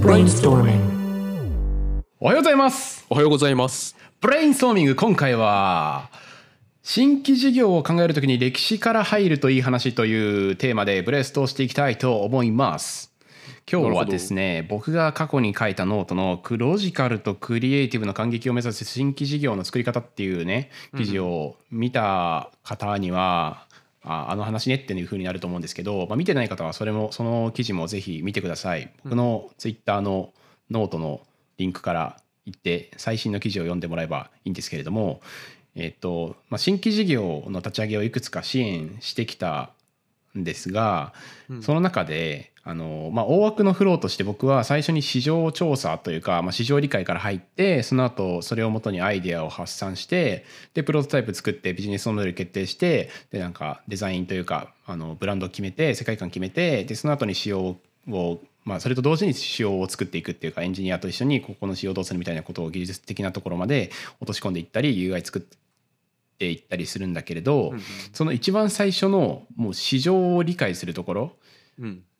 Brainstorming. おはようございますおはようございます。ブレインストーミング今回は新規事業を考えるときに歴史から入るといい話というテーマでブレストをしていきたいと思います今日はですね僕が過去に書いたノートのロジカルとクリエイティブの間隙を目指す新規事業の作り方っていうね記事を見た方には、ああの話ねっていう風になると思うんですけど、まあ、見てない方はそれもその記事もぜひ見てください。僕のツイッターのノートのリンクから行って最新の記事を読んでもらえばいいんですけれども、えっとまあ、新規事業の立ち上げをいくつか支援してきたんですが、その中であの、まあ、大枠のフローとして僕は最初に市場調査というか、まあ、市場理解から入ってその後それをもとにアイデアを発散してでプロトタイプ作ってビジネスモデル決定してでなんかデザインというかあのブランドを決めて世界観決めてでその後に仕様をまあ、それと同時に仕様を作っていくっていうかエンジニアと一緒にここの仕様どうするみたいなことを技術的なところまで落とし込んでいったり UI 作っていったりするんだけれど、その一番最初のもう市場を理解するところうん。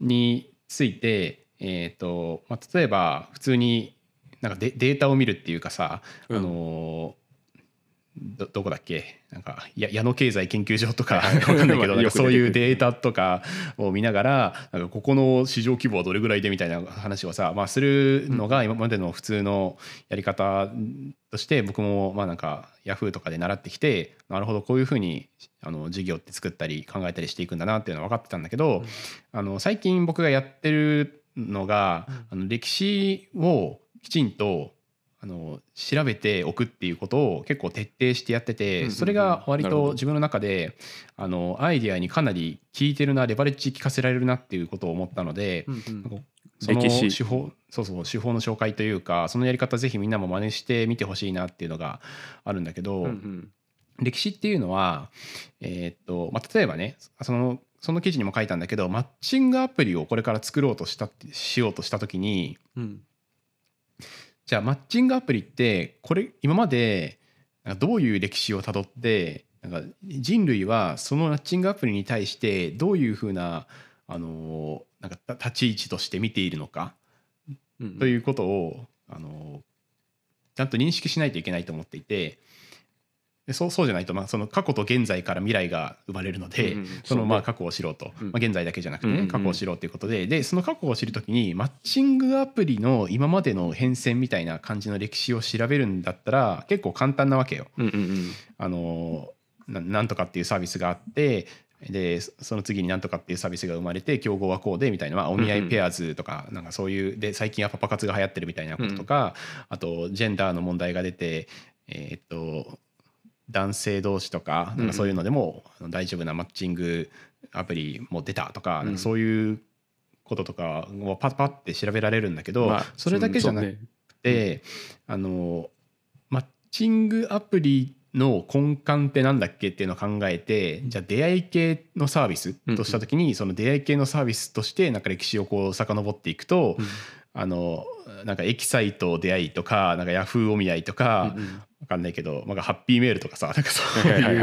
について、えーとまあ、例えば普通になんかデデータを見るっていうかさ、うん。あのどどこだっけ？なんかや矢野経済研究所とかかんないけど そういうデータとかを見ながらなんかここの市場規模はどれぐらいでみたいな話をさ、まあ、するのが今までの普通のやり方として僕もまあなんかヤフーとかで習ってきてなるほどこういうふうにあの事業って作ったり考えたりしていくんだなっていうのは分かってたんだけど、あの最近僕がやってるのが、あの歴史をきちんとあの調べておくっていうことを結構徹底してやってて、それが割と自分の中であのアイデアにかなり効いてるなレバレッジ効かせられるなっていうことを思ったので、その手法そうそう手法の紹介というかそのやり方ぜひみんなも真似してみてほしいなっていうのがあるんだけど、うんうん。歴史っていうのは、えーっとまあ、例えばねそのその記事にも書いたんだけどマッチングアプリをこれから作ろうとしたしようとした時にうんじゃあマッチングアプリってこれ今までどういう歴史をたどってなんか人類はそのマッチングアプリに対してどういうふうなあのなんかた立ち位置として見ているのかうんということをあのちゃんと認識しないといけないと思っていてでそうそうじゃないと、まあ、その過去と現在から未来が生まれるので、うんうんそのまあ過去を知ろうと、うん。まあ、現在だけじゃなくて、ね過去を知ろうということででその過去を知るときにマッチングアプリの今までの変遷みたいな感じの歴史を調べるんだったら結構簡単なわけよ。うんうんうん。あのななんとかっていうサービスがあってでそその次になんとかっていうサービスが生まれて競合はこうでみたいな、まあ、お見合いペアーズとかなんかそういうで最近はパパ活が流行ってるみたいなこととか、あとジェンダーの問題が出てえーっと男性同士とかなんかそういうのでも、大丈夫なマッチングアプリも出たとか,、うん。そういうこととかをパッパッて調べられるんだけど、まあそれだけじゃなくそうね。で、あのマッチングアプリの根幹ってなんだっけっていうのを考えてじゃあ出会い系のサービスとした時に、その出会い系のサービスとしてなんか歴史をこう遡っていくと、うんあのなんかエキサイト出会いとかなんかヤフーお見合いとか、わかんないけど、なんかハッピーメールとかさなんかそうはい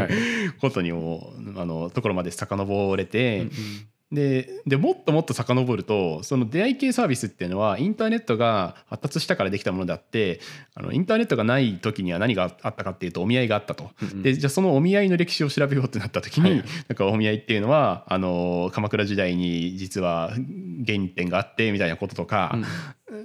うことにもあのところまで遡れて、うんででもっともっと遡るとその出会い系サービスっていうのはインターネットが発達したからできたものであってあのインターネットがない時には何があったかっていうとお見合いがあったと。うんうん。でじゃあそのお見合いの歴史を調べようってなった時に、はいなんかお見合いっていうのはあの鎌倉時代に実は原点があってみたいなこととか、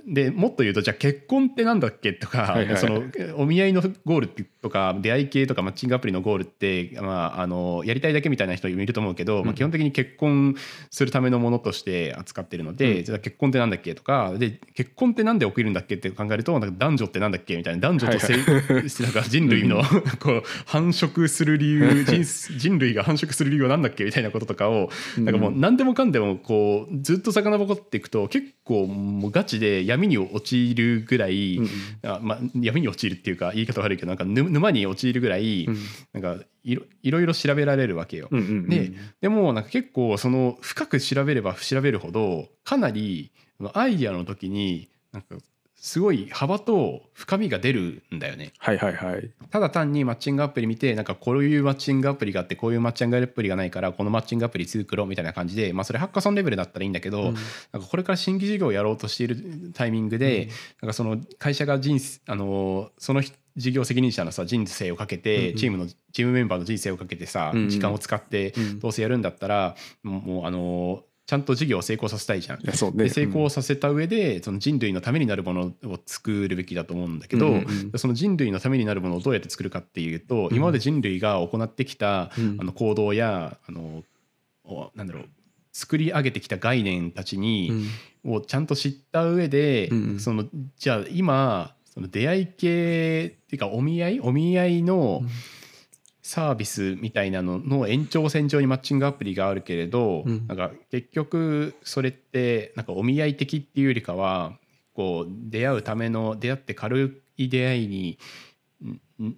でもっと言うとじゃあ結婚ってなんだっけとか、そのお見合いのゴールとか出会い系とかマッチングアプリのゴールって、まあ、あのやりたいだけみたいな人もいると思うけど、まあ、基本的に結婚するためのものとして扱ってるので、うん。じゃあ結婚ってなんだっけとかで結婚ってなんで起きるんだっけって考えるとなんか男女ってなんだっけみたいな男女とせい、なんか人類のこう繁殖する理由人人類が繁殖する理由はなんだっけみたいなこととかをなんかもう何でもかんでもこうずっと遡っていくと結構もうガチで闇に陥るぐらい、うん。あまあ、闇に陥るっていうか言い方悪いけどなんかぬ沼に陥るぐらい、うん。なんかいろいろいろ調べられるわけよ。うんうんうんででもなんか結構その深く調べれば調べるほどかなりアイディアの時になんかすごい幅と深みが出るんだよね。はいはいはい。ただ単にマッチングアプリ見てなんかこういうマッチングアプリがあってこういうマッチングアプリがないからこのマッチングアプリ作ろうみたいな感じでまあそれハッカソンレベルだったらいいんだけど、うん。なんかこれから新規事業をやろうとしているタイミングで、なんかその会社が人生あのその人事業責任者のさ人生をかけて、うんうん。チームのチームメンバーの人生をかけてさ、うんうん。時間を使ってうん。どうせやるんだったら、もうあのちゃんと事業を成功させたいじゃん。ね。で成功させた上でその人類のためになるものを作るべきだと思うんだけど、うんうん。その人類のためになるものをどうやって作るかっていうと、うん。今まで人類が行ってきた、うん。あの行動やあのおなんだろう作り上げてきた概念たちに、うん。をちゃんと知った上で、うんうん。そのじゃあ今その出会い系っていうかお見合いお見合いのうんサービスみたいなのの延長線上にマッチングアプリがあるけれど、うん。なんか結局それってなんかお見合い的っていうよりかはこう出会うための出会って軽い出会いに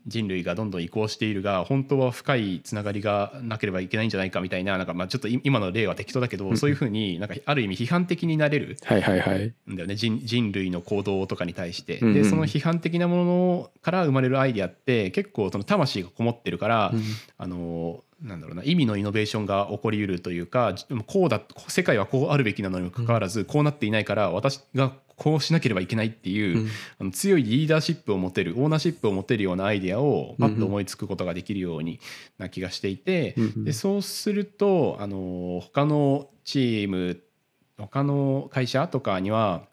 人類がどんどん移行しているが本当は深いつながりがなければいけないんじゃないかみたいななんかまあちょっとい今の例は適当だけど、うん。そういうふうになんかある意味批判的になれるはいはいはい。んだよね人人類の行動とかに対して、うんうん。でその批判的なものから生まれるアイデアって結構その魂がこもってるから、うん。あのなんだろうな意味のイノベーションが起こりうるというかこうだ世界はこうあるべきなのにもかかわらず、こうなっていないから私がこうしなければいけないっていう、うん。あの強いリーダーシップを持てるオーナーシップを持てるようなアイデアをパッと思いつくことができるようにな気がしていて、うんうん。でそうするとあの他のチーム他の会社とかには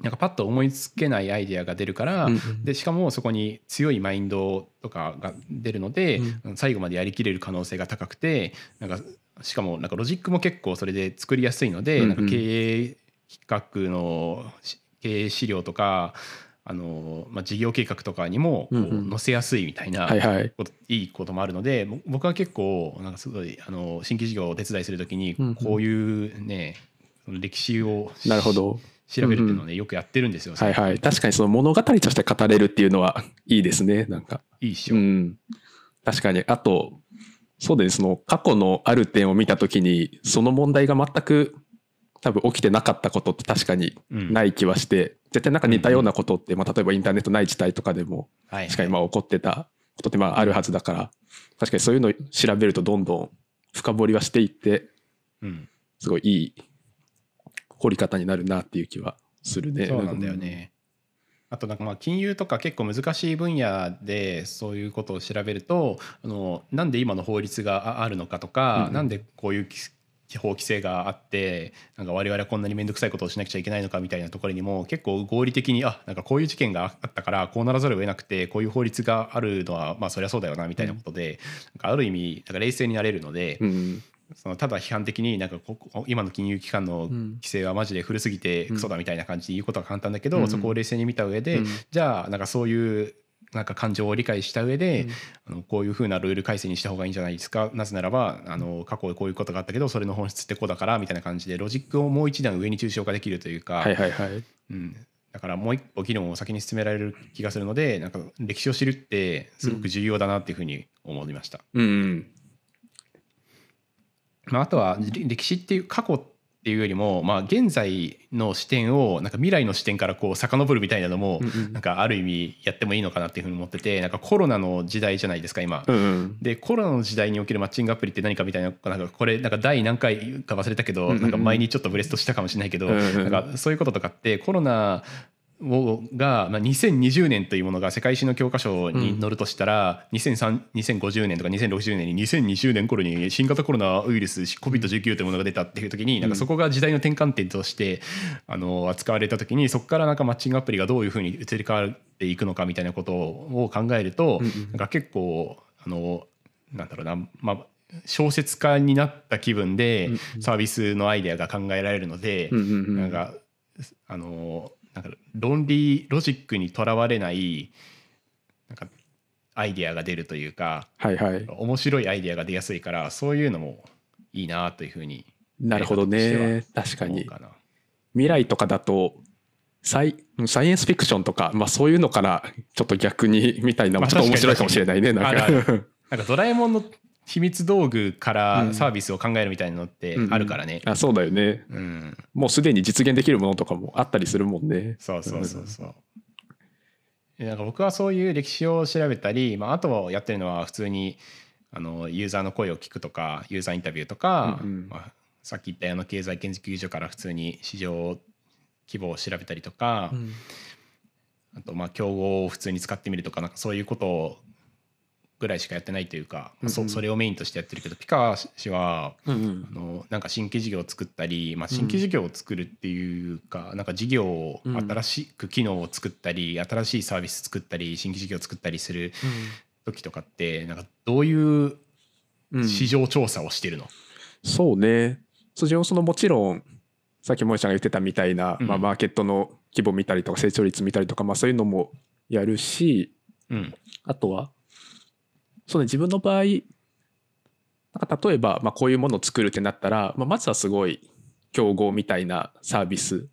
なんかパッと思いつけないアイデアが出るから、うんうん。でしかもそこに強いマインドとかが出るので、う最後までやりきれる可能性が高くてなんかしかもなんかロジックも結構それで作りやすいので、うんうん。なんか経営企画のし経営資料とかあの、まあ、事業計画とかにも載せやすいみたいなはいはい。こといいこともあるのでぼ僕は結構なんかすごいあの新規事業をお手伝いするときにうんうん。こういうねその歴史をなるほど。調べるっていうのをねよくやってるんですよ。はいはい。確かにその物語として語れるっていうのはいいですね。なんか。いいっしょ。うん。確かに。あと、そうですね。その過去のある点を見たときに、その問題が全く多分起きてなかったことって確かにうんない気はして、絶対なんか似たようなことって、まあ例えばインターネットない時代とかでも、はい確かにまあ起こってたことってまああるはずだから、確かにそういうのを調べるとどんどん深掘りはしていって、うんすごいいい掘り方になるなっていう気はするね。そうなんだよね。あとなんかまあ金融とか結構難しい分野でそういうことを調べるとあのなんで今の法律がああるのかとか、うんうんなんでこういうき法規制があってなんか我々はこんなに面倒くさいことをしなくちゃいけないのかみたいなところにも結構合理的にあなんかこういう事件があったからこうならざるを得なくてこういう法律があるのはまあそりゃそうだよなみたいなことで、なんかある意味なんか冷静になれるので、うん。そのただ批判的になんかここ今の金融機関のうん。規制はマジで古すぎてクソだみたいな感じで言うことは簡単だけど、うん。そこを冷静に見た上で、うん。じゃあなんかそういうなんか感情を理解した上で、あのこういうふうなルール改正にした方がいいんじゃないですか？なぜならばあの過去こういうことがあったけどそれの本質ってこうだからみたいな感じでロジックをもう一段上に抽象化できるというか、はいはいはい。うん、だからもう一歩議論を先に進められる気がするのでなんか歴史を知るってすごく重要だなっていうふうに思いました。うんうん。まあ、あとはり歴史っていう過去っていうよりも、まあ、現在の視点をなんか未来の視点からこう遡るみたいなのも、なんかある意味やってもいいのかなっていうふうに思っててなんかコロナの時代じゃないですか今。うんうん。でコロナの時代におけるマッチングアプリって何かみたいななんかこれなんか第何回か忘れたけど、なんか前にちょっとブレストしたかもしれないけど、なんかそういうこととかってコロナをが、まあ、2020年というものが世界史の教科書に載るとしたら、2003 2050年とか2060年に2020年頃に新型コロナウイルス COVID-19 というものが出たっていう時になんかそこが時代の転換点としてあの扱われた時にそこからなんかマッチングアプリがどういうふうに移り変わっていくのかみたいなことを考えると、うんうんなんか結構あのなんだろうな、まあ、小説家になった気分でサービスのアイデアが考えられるので、うんうんうん。なんかあのなんか論理ロジックにとらわれないなんかアイデアが出るというかはいはい。面白いアイデアが出やすいからそういうのもいいなというふうになるほどね。確かに。未来とかだと、サイサイエンスフィクションとか、まあそういうのからちょっと逆にみたいなのもまあちょっと面白いかもしれないね。なんか。なんかドラえもんの秘密道具かうらん。サービスを考えるみたいなのってあるからね。あそうだよね。うん、もうすでに実現できるものとかもあったりするもんね。そうそうそうそう。でなんか僕はそういう歴史を調べたり、まあ、あとやってるのは普通にあのユーザーの声を聞くとかユーザーインタビューとか、うんうん。まあ、さっき言ったあの経済研究所から普通に市場規模を調べたりとか、うん。あとまあ競合を普通に使ってみるとかなんかそういうことをぐらいしかやってないというか、うんうん。そそれをメインとしてやってるけどピカ氏はうんあのなんか新規事業を作ったり、まあ、新規事業を作るっていうか、なんか事業をうん。新しく機能を作ったり、新しいサービス作ったり新規事業を作ったりする時とかってなんかどういううん。市場調査をしてるの、そうね。それをそのもちろん、さっき萌ちゃんが言ってたみたいな、うん。まあ、マーケットの規模見たりとか成長率見たりとか、まあ、そういうのもやるし、うん。あとは、そうね、自分の場合、なんか例えば、まあ、こういうものを作るってなったら、まあ、まずはすごい競合みたいなサービス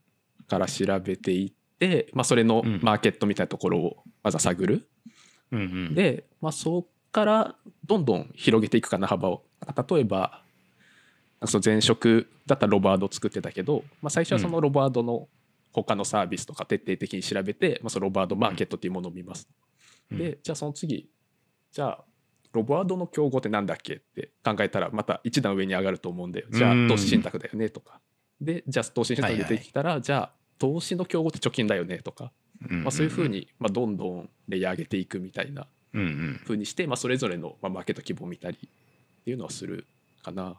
から調べていって、まあ、それのうん。マーケットみたいなところをまずは探る。うんうん。で、まあ、そこからどんどん広げていくかな幅を。なんか例えばその前職だったらロバードを作ってたけど、まあ、最初はそのロバードの他のサービスとか徹底的に調べて、まあ、そのロバードマーケットっていうものを見ます。うん。でじゃあその次じゃあロバードの競合ってなんだっけって考えたらまた一段上に上がると思うんだよ。じゃうんあ投資信託だよねとか。でじゃあ投資信託出てきたら、じゃあ投資の競合って貯金だよねとか、うんまあ、そういうふうに、まあ、どんどんレイヤー上げていくみたいなうんうにして、まあ、それぞれの、まあ、マーケット規模を見たりっていうのはするかな。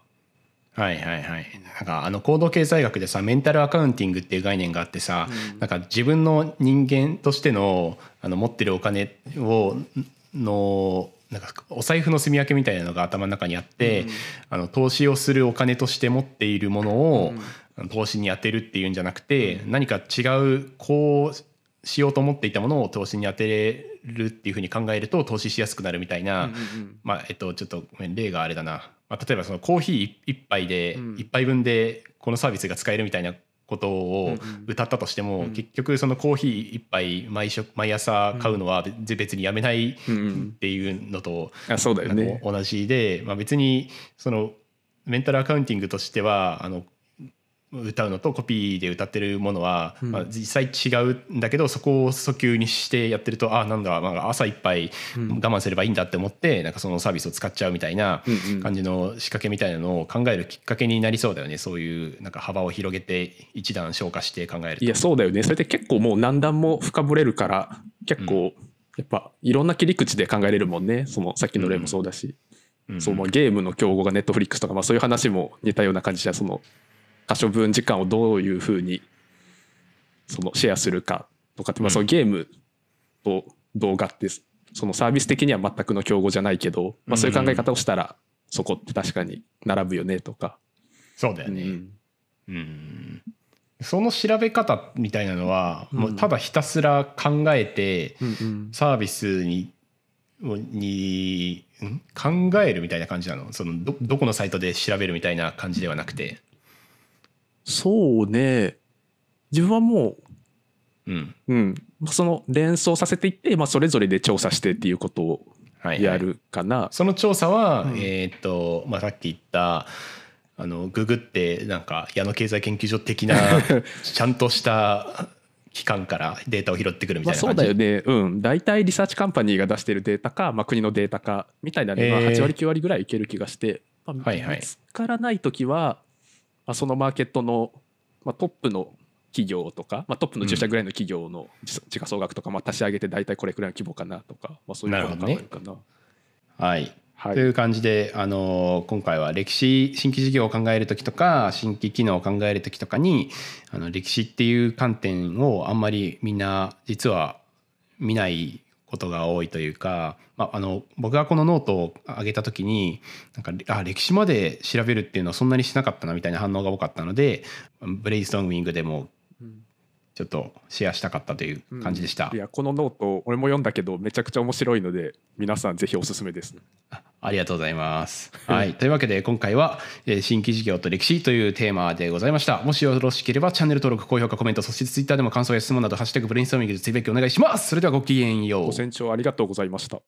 はいはいはいなんかあの行動経済学でさメンタルアカウンティングっていう概念があってさ、うんなんか自分の人間としてのあの持ってるお金をのなんかお財布の積み分けみたいなのが頭の中にあって、うん。あの投資をするお金として持っているものを、投資に当てるっていうんじゃなくて、何か違うこうしようと思っていたものを投資に当てれるっていうふうに考えると投資しやすくなるみたいな、まあえっとちょっとごめん例があれだな、まあ、例えばそのコーヒー一杯でうん。一杯分でこのサービスが使えるみたいなことうんをうん。歌ったとしても、うん。結局そのコーヒー一杯毎食毎朝買うのは別別にやめないっていうのとあそうだよなんね。か同じで、まあ、別にそのメンタルアカウンティングとしてはあの歌うのとコピーで歌ってるものは、うん。まあ、実際違うんだけどそこを訴求にしてやってるとあなんだ、まあ、朝一杯うん。我慢すればいいんだって思ってなんかそのサービスを使っちゃうみたいなうんうん。感じの仕掛けみたいなのを考えるきっかけになりそうだよね。そういうなんか幅を広げて一段消化して考えると。いやそうだよね。それって結構もう何段も深掘れるから結構やっぱいろんな切り口で考えれるもんね。そのさっきの例もそうだし、うん。そうもうゲームの競合がネットフリックスとか、まあ、そういう話も似たような感じでその可処分時間をどういうふうにそのシェアするかとかって、まあ、そのゲームと動画ってそのサービス的には全くの競合じゃないけど、まあ、そういう考え方をしたらそこって確かに並ぶよねとか。そうだよね、うん。うん。その調べ方みたいなのは、うん。もうただひたすら考えてサービスににん？考えるみたいな感じなの？そのどどこのサイトで調べるみたいな感じではなくてそうね。自分はもうん。う、うん、その連想させていって、まあ、それぞれで調査してっていうことをはい、はい、やるかな。その調査は、うん。えーっと、まあ、さっき言ったあのググってなんか矢野経済研究所的な ちゃんとした機関からデータを拾ってくるみまあ、たいな感じ、そうだよね、うん、大体リサーチカンパニーが出してるデータか、まあ、国のデータかみたいなね、まあ、へー。8割、9割ぐらいいける気がして、まあ、はいはい。見つからないときは、まあ、そのマーケットの、まあ、トップの企業とか、まあ、トップの10社ぐらいの企業の時時価総額とか、まあ、足し上げて大体これくらいの規模かなとか、まあ、そういうことを考えるかな。はい。はい。という感じで、あのー今回は歴史新規事業を考える時とか新規機能を考える時とかにあの歴史っていう観点をあんまりみんな実は見ないことが多いというか、まあ、あの僕がこのノートを上げた時になんかあ歴史まで調べるっていうのはそんなにしなかったなみたいな反応が多かったのでブレインストーミングでもちょっとシェアしたかったという感じでした。いやこのノート俺も読んだけどめちゃくちゃ面白いので皆さんぜひおすすめです。あありがとうございます。はい、というわけで今回は、えー新規事業と歴史というテーマでございました。もしよろしければチャンネル登録、高評価、コメント、そしてツイッターでも感想や質問など、ハッシュタグブレインストーミングでつぶやきお願いします。それではごきげんようご。清聴ありがとうございました。